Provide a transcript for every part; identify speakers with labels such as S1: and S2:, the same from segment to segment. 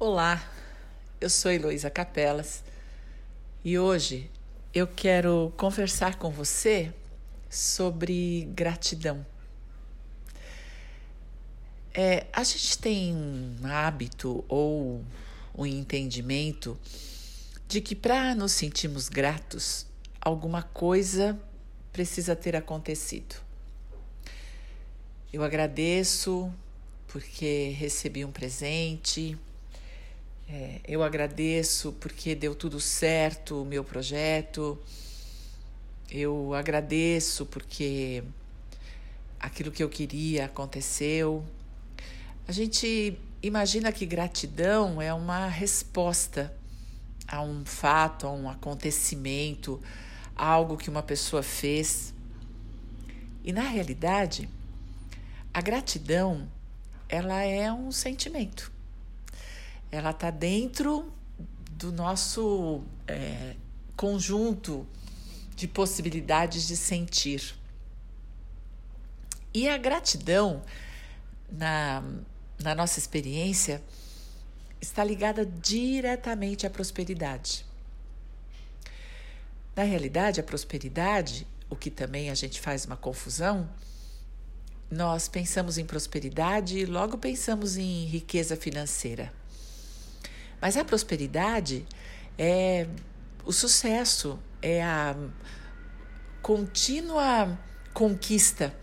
S1: Olá, eu sou Heloísa Capelas e hoje eu quero conversar com você sobre gratidão. É, a gente tem um hábito ou um entendimento de que para nos sentirmos gratos, alguma coisa precisa ter acontecido. Eu agradeço porque recebi um presente é, eu agradeço porque deu tudo certo o meu projeto. Eu agradeço porque aquilo que eu queria aconteceu. A gente imagina que gratidão é uma resposta a um fato, a um acontecimento, a algo que uma pessoa fez. E na realidade, a gratidão ela é um sentimento ela está dentro do nosso é, conjunto de possibilidades de sentir. E a gratidão, na, na nossa experiência, está ligada diretamente à prosperidade. Na realidade, a prosperidade, o que também a gente faz uma confusão, nós pensamos em prosperidade e logo pensamos em riqueza financeira. Mas a prosperidade é o sucesso, é a contínua conquista.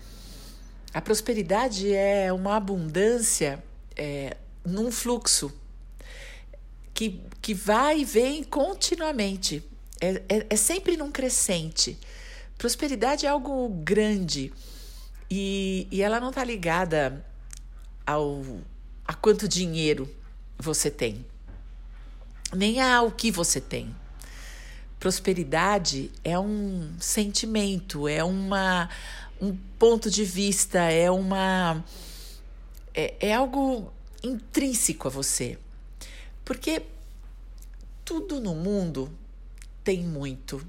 S1: A prosperidade é uma abundância é, num fluxo que, que vai e vem continuamente. É, é, é sempre num crescente. Prosperidade é algo grande e, e ela não está ligada ao a quanto dinheiro você tem nem ao que você tem. Prosperidade é um sentimento, é uma, um ponto de vista, é uma é, é algo intrínseco a você. Porque tudo no mundo tem muito.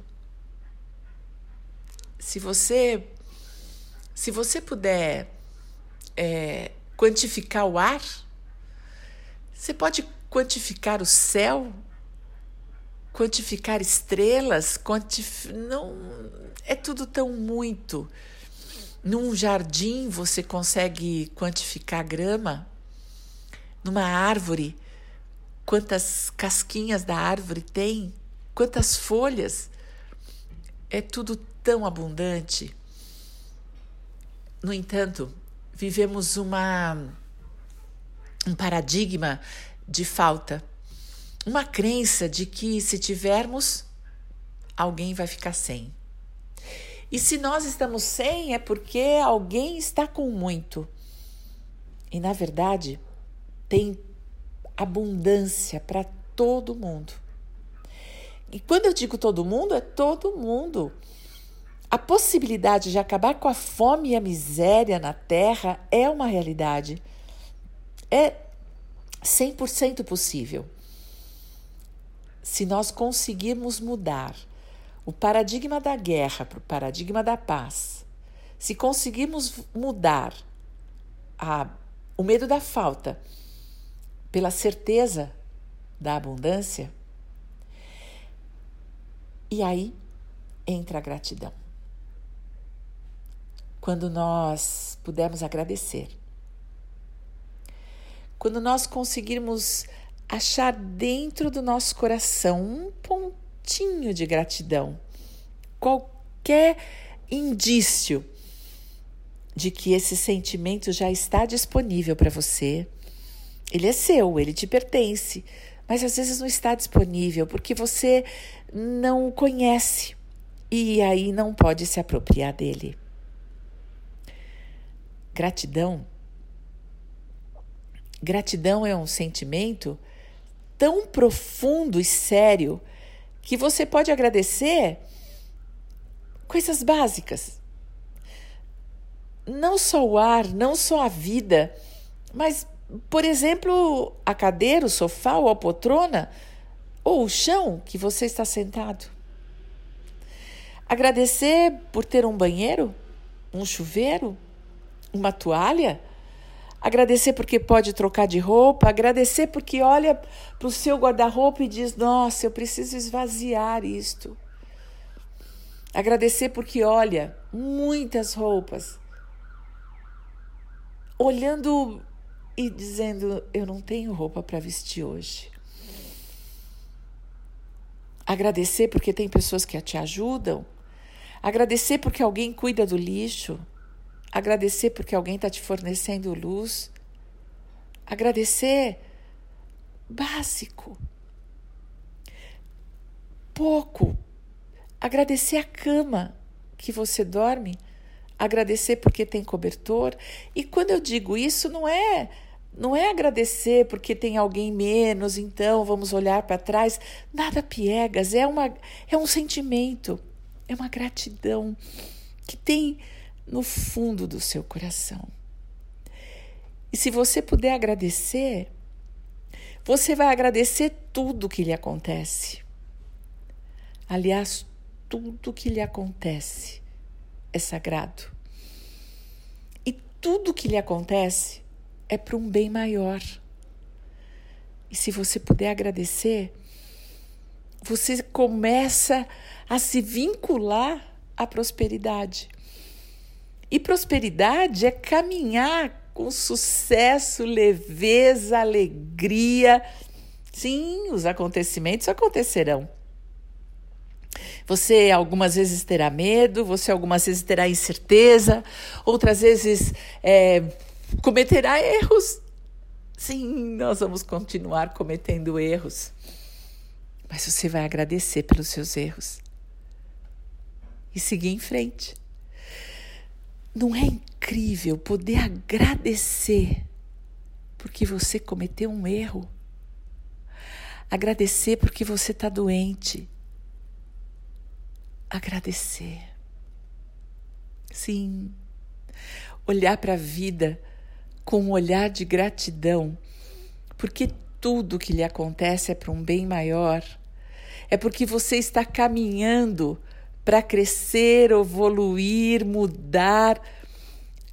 S1: Se você se você puder é, quantificar o ar, você pode quantificar o céu, quantificar estrelas, quantif... não é tudo tão muito. Num jardim você consegue quantificar grama, numa árvore, quantas casquinhas da árvore tem, quantas folhas. É tudo tão abundante. No entanto, vivemos uma um paradigma de falta. Uma crença de que se tivermos, alguém vai ficar sem. E se nós estamos sem, é porque alguém está com muito. E na verdade, tem abundância para todo mundo. E quando eu digo todo mundo, é todo mundo. A possibilidade de acabar com a fome e a miséria na terra é uma realidade. É 100% possível. Se nós conseguirmos mudar o paradigma da guerra para o paradigma da paz, se conseguirmos mudar a, o medo da falta pela certeza da abundância, e aí entra a gratidão. Quando nós pudermos agradecer quando nós conseguirmos achar dentro do nosso coração um pontinho de gratidão, qualquer indício de que esse sentimento já está disponível para você, ele é seu, ele te pertence, mas às vezes não está disponível porque você não o conhece e aí não pode se apropriar dele. Gratidão Gratidão é um sentimento tão profundo e sério que você pode agradecer coisas básicas. Não só o ar, não só a vida, mas, por exemplo, a cadeira, o sofá ou a poltrona ou o chão que você está sentado. Agradecer por ter um banheiro, um chuveiro, uma toalha agradecer porque pode trocar de roupa, agradecer porque olha para o seu guarda-roupa e diz: Nossa, eu preciso esvaziar isto. Agradecer porque olha muitas roupas, olhando e dizendo: Eu não tenho roupa para vestir hoje. Agradecer porque tem pessoas que te ajudam. Agradecer porque alguém cuida do lixo agradecer porque alguém está te fornecendo luz, agradecer básico, pouco, agradecer a cama que você dorme, agradecer porque tem cobertor. E quando eu digo isso, não é não é agradecer porque tem alguém menos, então vamos olhar para trás. Nada piegas, é, uma, é um sentimento, é uma gratidão que tem no fundo do seu coração. E se você puder agradecer, você vai agradecer tudo que lhe acontece. Aliás, tudo que lhe acontece é sagrado. E tudo que lhe acontece é para um bem maior. E se você puder agradecer, você começa a se vincular à prosperidade. E prosperidade é caminhar com sucesso, leveza, alegria. Sim, os acontecimentos acontecerão. Você algumas vezes terá medo, você algumas vezes terá incerteza, outras vezes é, cometerá erros. Sim, nós vamos continuar cometendo erros, mas você vai agradecer pelos seus erros e seguir em frente. Não é incrível poder agradecer porque você cometeu um erro? Agradecer porque você está doente. Agradecer. Sim. Olhar para a vida com um olhar de gratidão, porque tudo que lhe acontece é para um bem maior. É porque você está caminhando para crescer, evoluir, mudar.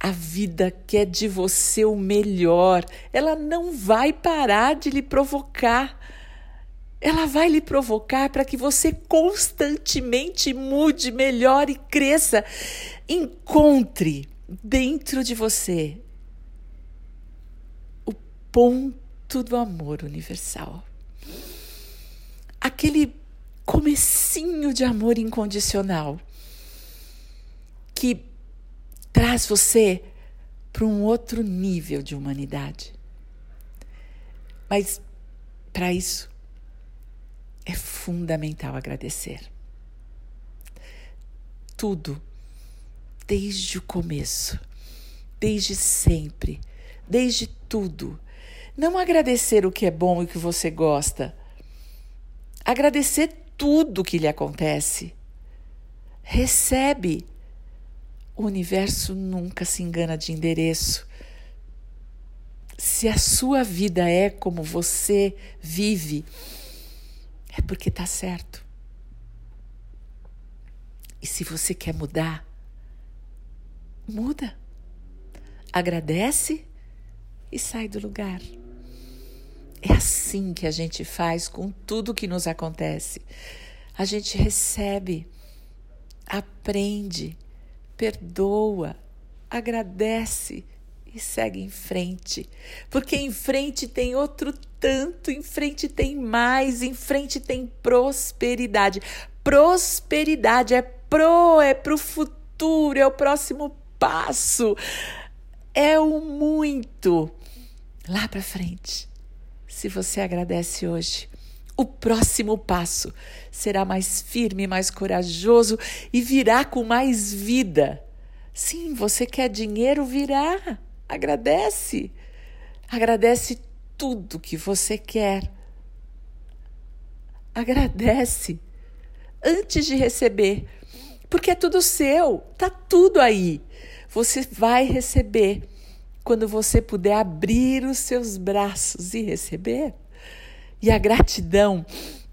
S1: A vida quer de você o melhor. Ela não vai parar de lhe provocar. Ela vai lhe provocar para que você constantemente mude, melhore e cresça. Encontre dentro de você o ponto do amor universal. Aquele comecinho de amor incondicional que traz você para um outro nível de humanidade. Mas para isso é fundamental agradecer. Tudo, desde o começo, desde sempre, desde tudo. Não agradecer o que é bom e o que você gosta. Agradecer tudo que lhe acontece. Recebe. O universo nunca se engana de endereço. Se a sua vida é como você vive, é porque está certo. E se você quer mudar, muda. Agradece e sai do lugar. É assim que a gente faz com tudo que nos acontece. A gente recebe, aprende, perdoa, agradece e segue em frente. Porque em frente tem outro tanto, em frente tem mais, em frente tem prosperidade. Prosperidade é pro, é pro futuro, é o próximo passo. É o muito lá para frente se você agradece hoje. O próximo passo será mais firme, mais corajoso e virá com mais vida. Sim, você quer dinheiro, virá. Agradece. Agradece tudo que você quer. Agradece antes de receber, porque é tudo seu, tá tudo aí. Você vai receber quando você puder abrir os seus braços e receber. E a gratidão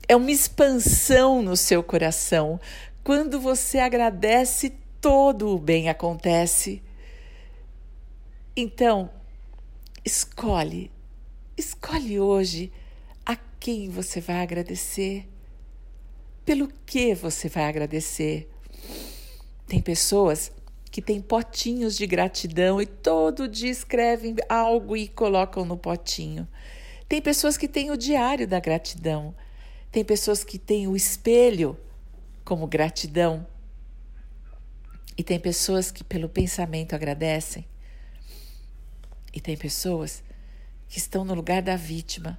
S1: é uma expansão no seu coração. Quando você agradece, todo o bem acontece. Então, escolhe, escolhe hoje a quem você vai agradecer, pelo que você vai agradecer. Tem pessoas que têm potinhos de gratidão e todo dia escrevem algo e colocam no potinho. Tem pessoas que têm o diário da gratidão. Tem pessoas que têm o espelho como gratidão. E tem pessoas que pelo pensamento agradecem. E tem pessoas que estão no lugar da vítima,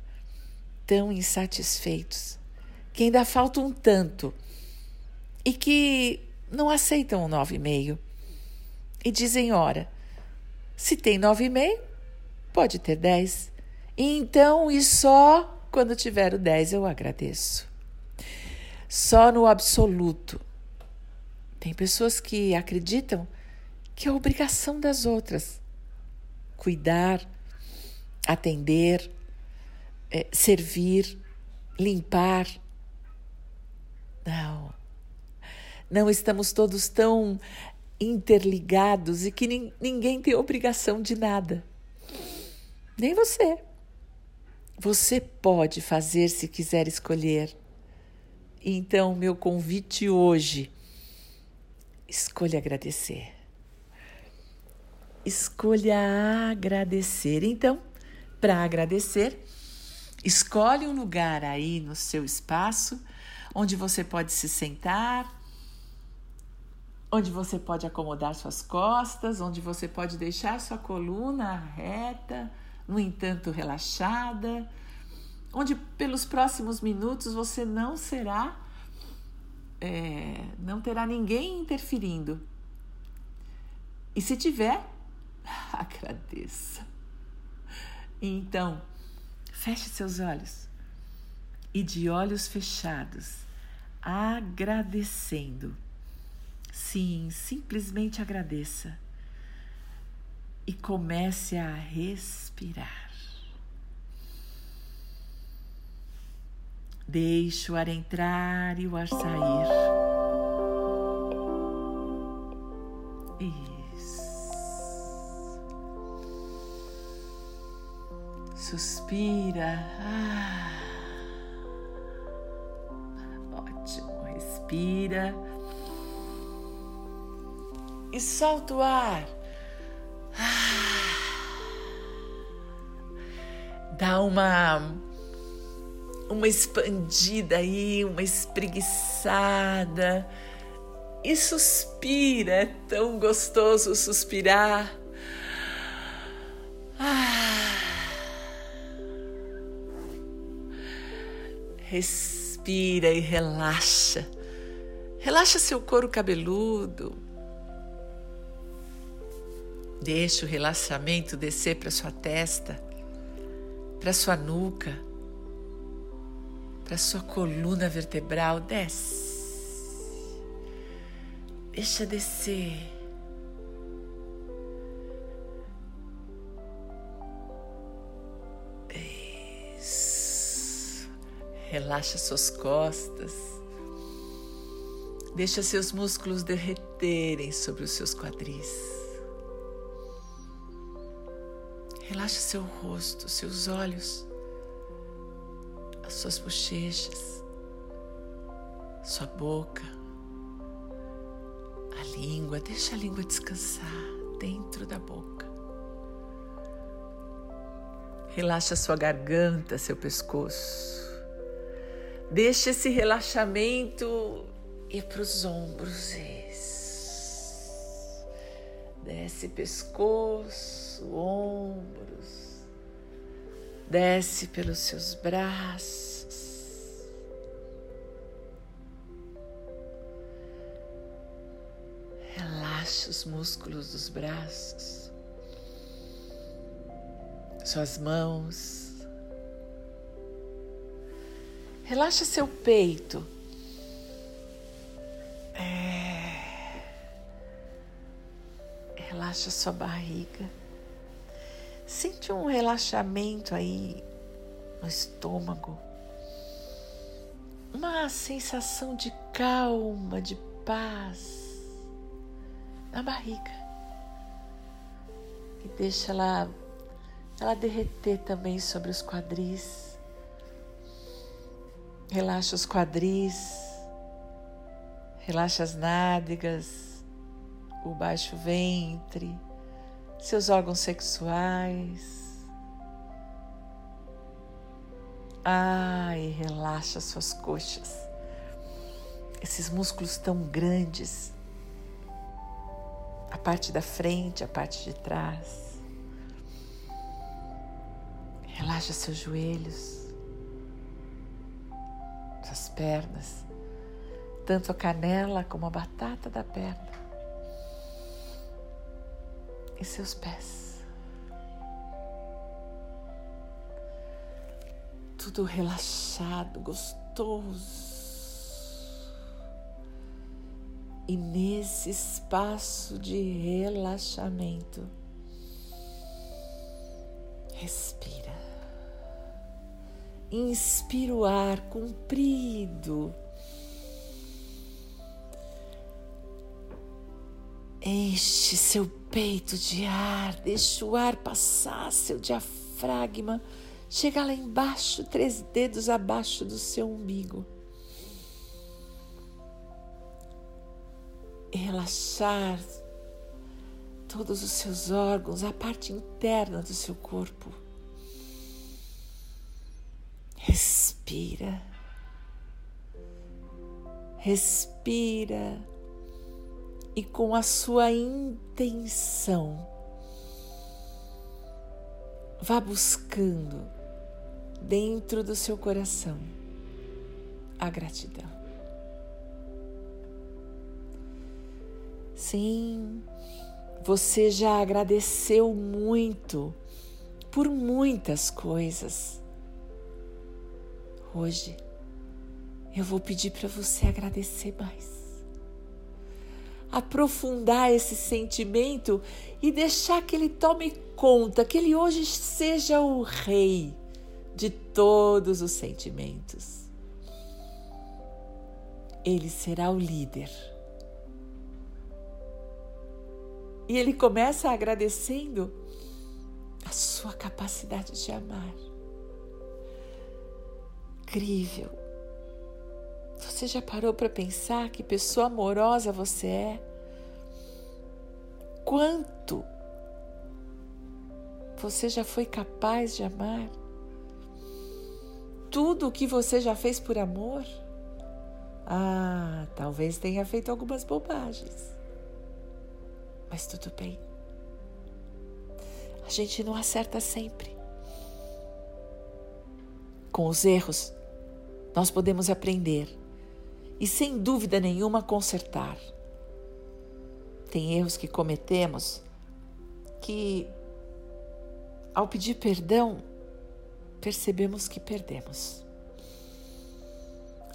S1: tão insatisfeitos, que ainda faltam um tanto e que não aceitam o nove e dizem: ora, se tem nove e meio, pode ter dez. Então, e só quando tiver o dez eu agradeço. Só no absoluto. Tem pessoas que acreditam que é obrigação das outras cuidar, atender, é, servir, limpar. Não. Não estamos todos tão interligados e que ninguém tem obrigação de nada. Nem você. Você pode fazer se quiser escolher. Então, meu convite hoje, escolha agradecer escolha agradecer. Então, para agradecer, escolhe um lugar aí no seu espaço onde você pode se sentar, onde você pode acomodar suas costas, onde você pode deixar sua coluna reta, no entanto relaxada, onde pelos próximos minutos você não será, é, não terá ninguém interferindo. E se tiver, agradeça. Então, feche seus olhos e de olhos fechados, agradecendo. Sim, simplesmente agradeça e comece a respirar. Deixe o ar entrar e o ar sair. Suspira. Ah. Ótimo. Respira. E solta o ar. Ah. Dá uma uma expandida aí, uma espreguiçada. E suspira, é tão gostoso suspirar. Respira e relaxa. Relaxa seu couro cabeludo. Deixa o relaxamento descer para sua testa, para sua nuca, para sua coluna vertebral. Desce. Deixa descer. Relaxa suas costas. Deixa seus músculos derreterem sobre os seus quadris. Relaxa seu rosto, seus olhos, as suas bochechas, sua boca, a língua. Deixa a língua descansar dentro da boca. Relaxa sua garganta, seu pescoço. Deixa esse relaxamento ir para os ombros. Isso. Desce pescoço, ombros. Desce pelos seus braços. Relaxa os músculos dos braços, suas mãos Relaxa seu peito. É... Relaxa sua barriga. Sente um relaxamento aí no estômago. Uma sensação de calma, de paz na barriga. E deixa ela ela derreter também sobre os quadris. Relaxa os quadris, relaxa as nádegas, o baixo ventre, seus órgãos sexuais. Ai, relaxa suas coxas. Esses músculos tão grandes. A parte da frente, a parte de trás. Relaxa seus joelhos, suas pernas, tanto a canela como a batata da perna e seus pés. Tudo relaxado, gostoso. E nesse espaço de relaxamento, respira. Inspira o ar comprido. Enche seu peito de ar, deixa o ar passar seu diafragma, chega lá embaixo, três dedos abaixo do seu umbigo. E relaxar todos os seus órgãos, a parte interna do seu corpo. Respira. Respira e com a sua intenção vá buscando dentro do seu coração a gratidão. Sim, você já agradeceu muito por muitas coisas. Hoje eu vou pedir para você agradecer mais. Aprofundar esse sentimento e deixar que ele tome conta, que ele hoje seja o rei de todos os sentimentos. Ele será o líder. E ele começa agradecendo a sua capacidade de amar incrível. Você já parou para pensar que pessoa amorosa você é? Quanto você já foi capaz de amar? Tudo o que você já fez por amor? Ah, talvez tenha feito algumas bobagens. Mas tudo bem. A gente não acerta sempre. Com os erros, nós podemos aprender e, sem dúvida nenhuma, consertar. Tem erros que cometemos que, ao pedir perdão, percebemos que perdemos.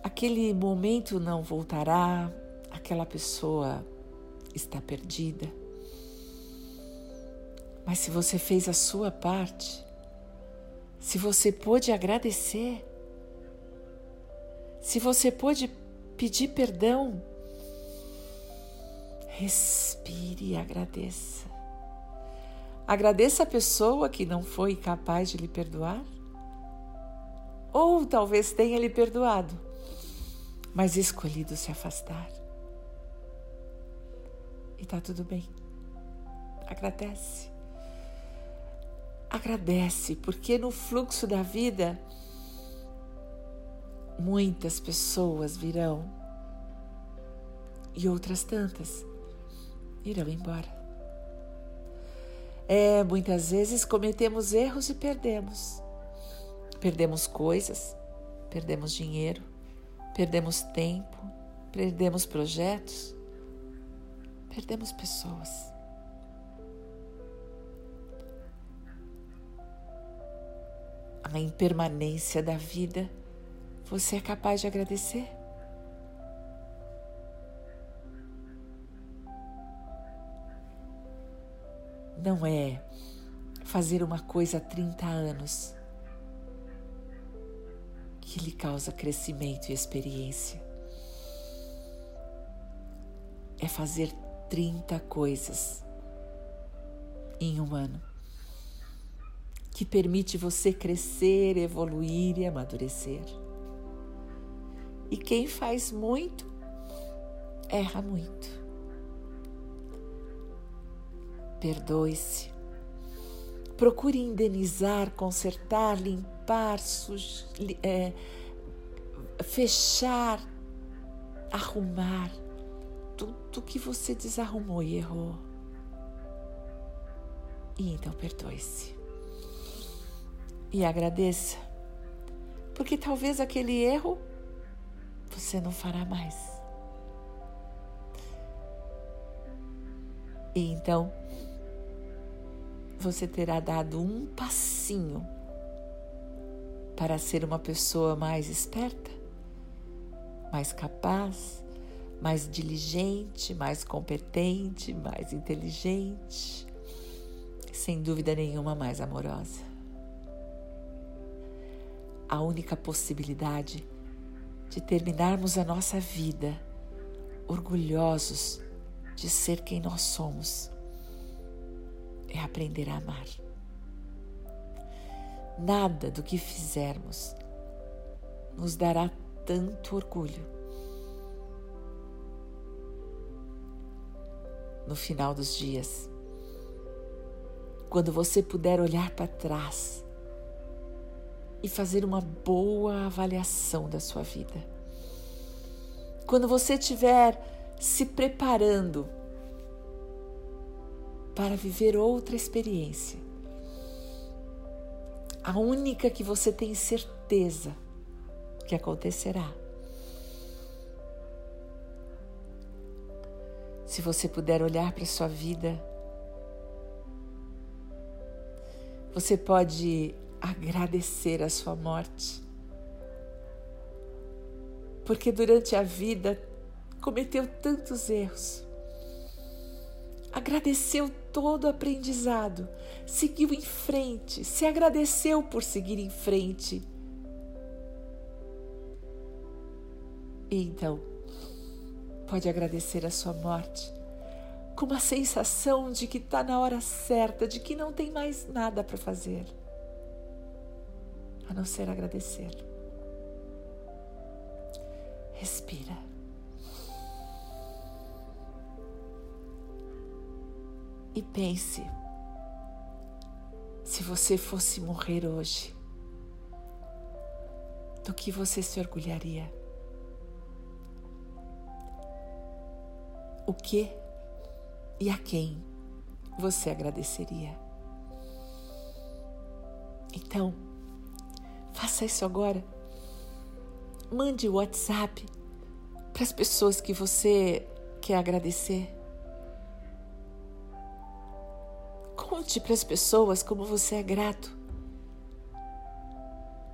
S1: Aquele momento não voltará, aquela pessoa está perdida. Mas se você fez a sua parte, se você pôde agradecer, se você pôde pedir perdão, respire e agradeça. Agradeça a pessoa que não foi capaz de lhe perdoar. Ou talvez tenha lhe perdoado, mas escolhido se afastar. E tá tudo bem. Agradece. Agradece, porque no fluxo da vida muitas pessoas virão e outras tantas irão embora. É, muitas vezes cometemos erros e perdemos. Perdemos coisas, perdemos dinheiro, perdemos tempo, perdemos projetos, perdemos pessoas. A impermanência da vida você é capaz de agradecer? Não é fazer uma coisa há 30 anos que lhe causa crescimento e experiência. É fazer 30 coisas em um ano que permite você crescer, evoluir e amadurecer. E quem faz muito, erra muito. Perdoe-se. Procure indenizar, consertar, limpar, é, fechar, arrumar tudo que você desarrumou e errou. E então perdoe-se. E agradeça, porque talvez aquele erro você não fará mais. E então você terá dado um passinho para ser uma pessoa mais esperta, mais capaz, mais diligente, mais competente, mais inteligente, sem dúvida nenhuma mais amorosa. A única possibilidade de terminarmos a nossa vida orgulhosos de ser quem nós somos é aprender a amar. Nada do que fizermos nos dará tanto orgulho. No final dos dias, quando você puder olhar para trás e fazer uma boa avaliação da sua vida. Quando você estiver se preparando para viver outra experiência, a única que você tem certeza que acontecerá. Se você puder olhar para a sua vida, você pode agradecer a sua morte. Porque durante a vida cometeu tantos erros. Agradeceu todo o aprendizado, seguiu em frente, se agradeceu por seguir em frente. E então, pode agradecer a sua morte com uma sensação de que está na hora certa, de que não tem mais nada para fazer a não ser agradecer. Respira. E pense: se você fosse morrer hoje, do que você se orgulharia? O que e a quem você agradeceria? Então, Faça isso agora. Mande o WhatsApp para as pessoas que você quer agradecer. Conte para as pessoas como você é grato.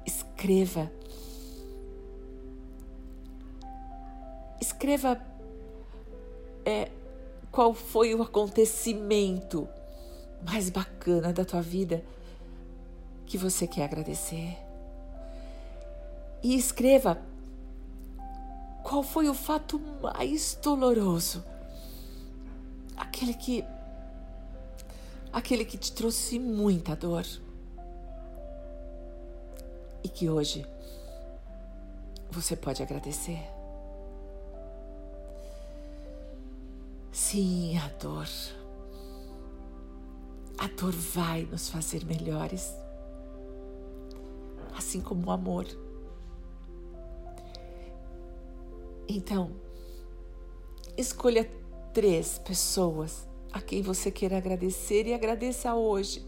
S1: Escreva. Escreva é, qual foi o acontecimento mais bacana da tua vida que você quer agradecer e escreva qual foi o fato mais doloroso, aquele que aquele que te trouxe muita dor e que hoje você pode agradecer. Sim, a dor. A dor vai nos fazer melhores, assim como o amor. Então, escolha três pessoas a quem você queira agradecer e agradeça hoje.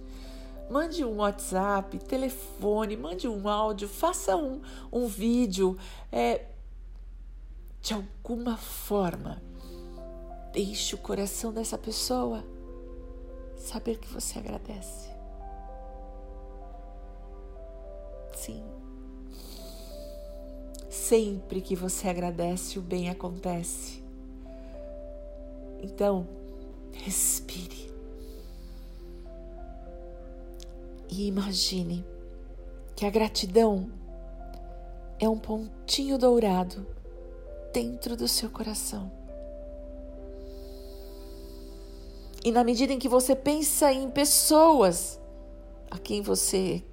S1: Mande um WhatsApp, telefone, mande um áudio, faça um, um vídeo. É, de alguma forma, deixe o coração dessa pessoa saber que você agradece. Sim. Sempre que você agradece, o bem acontece. Então, respire. E imagine que a gratidão é um pontinho dourado dentro do seu coração. E na medida em que você pensa em pessoas a quem você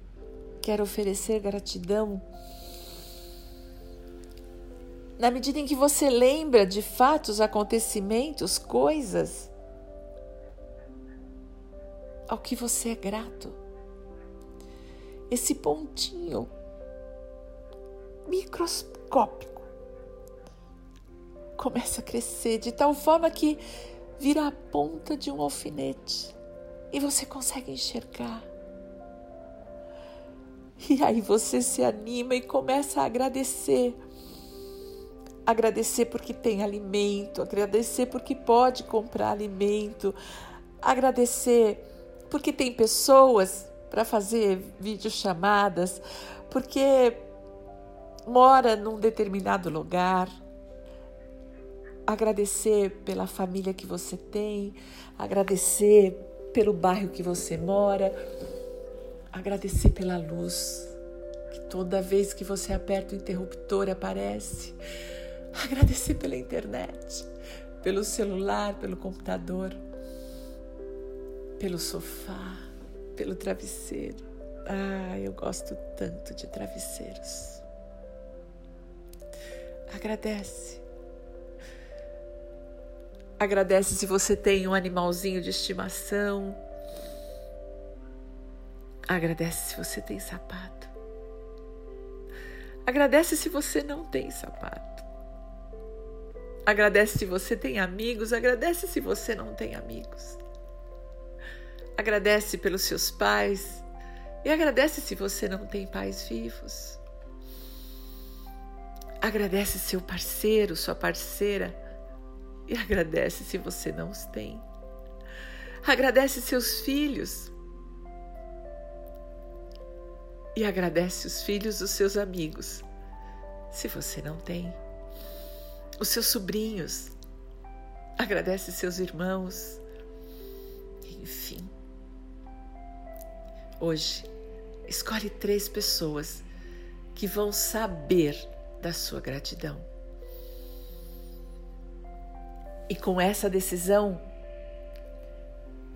S1: quer oferecer gratidão, na medida em que você lembra de fatos, acontecimentos, coisas ao que você é grato. Esse pontinho microscópico começa a crescer de tal forma que vira a ponta de um alfinete e você consegue enxergar. E aí você se anima e começa a agradecer agradecer porque tem alimento, agradecer porque pode comprar alimento, agradecer porque tem pessoas para fazer videochamadas, porque mora num determinado lugar. Agradecer pela família que você tem, agradecer pelo bairro que você mora, agradecer pela luz que toda vez que você aperta o interruptor aparece agradecer pela internet, pelo celular, pelo computador, pelo sofá, pelo travesseiro. Ah, eu gosto tanto de travesseiros. Agradece. Agradece se você tem um animalzinho de estimação. Agradece se você tem sapato. Agradece se você não tem sapato. Agradece se você tem amigos, agradece se você não tem amigos. Agradece pelos seus pais e agradece se você não tem pais vivos. Agradece seu parceiro, sua parceira e agradece se você não os tem. Agradece seus filhos e agradece os filhos dos seus amigos, se você não tem os seus sobrinhos, agradece seus irmãos, enfim. Hoje, escolhe três pessoas que vão saber da sua gratidão. E com essa decisão,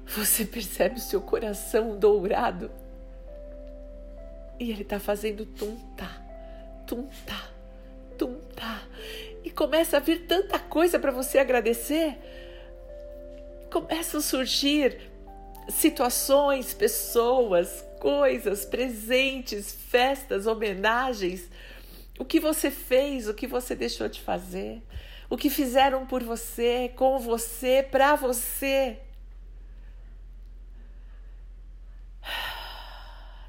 S1: você percebe o seu coração dourado e ele está fazendo tum-tá, tum-tá, tum-tá começa a vir tanta coisa para você agradecer. Começam a surgir situações, pessoas, coisas, presentes, festas, homenagens. O que você fez, o que você deixou de fazer, o que fizeram por você, com você, para você.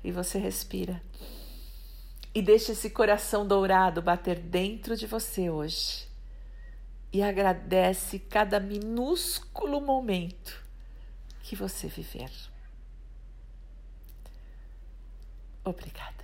S1: E você respira e deixa esse coração dourado bater dentro de você hoje. E agradece cada minúsculo momento que você viver. Obrigada.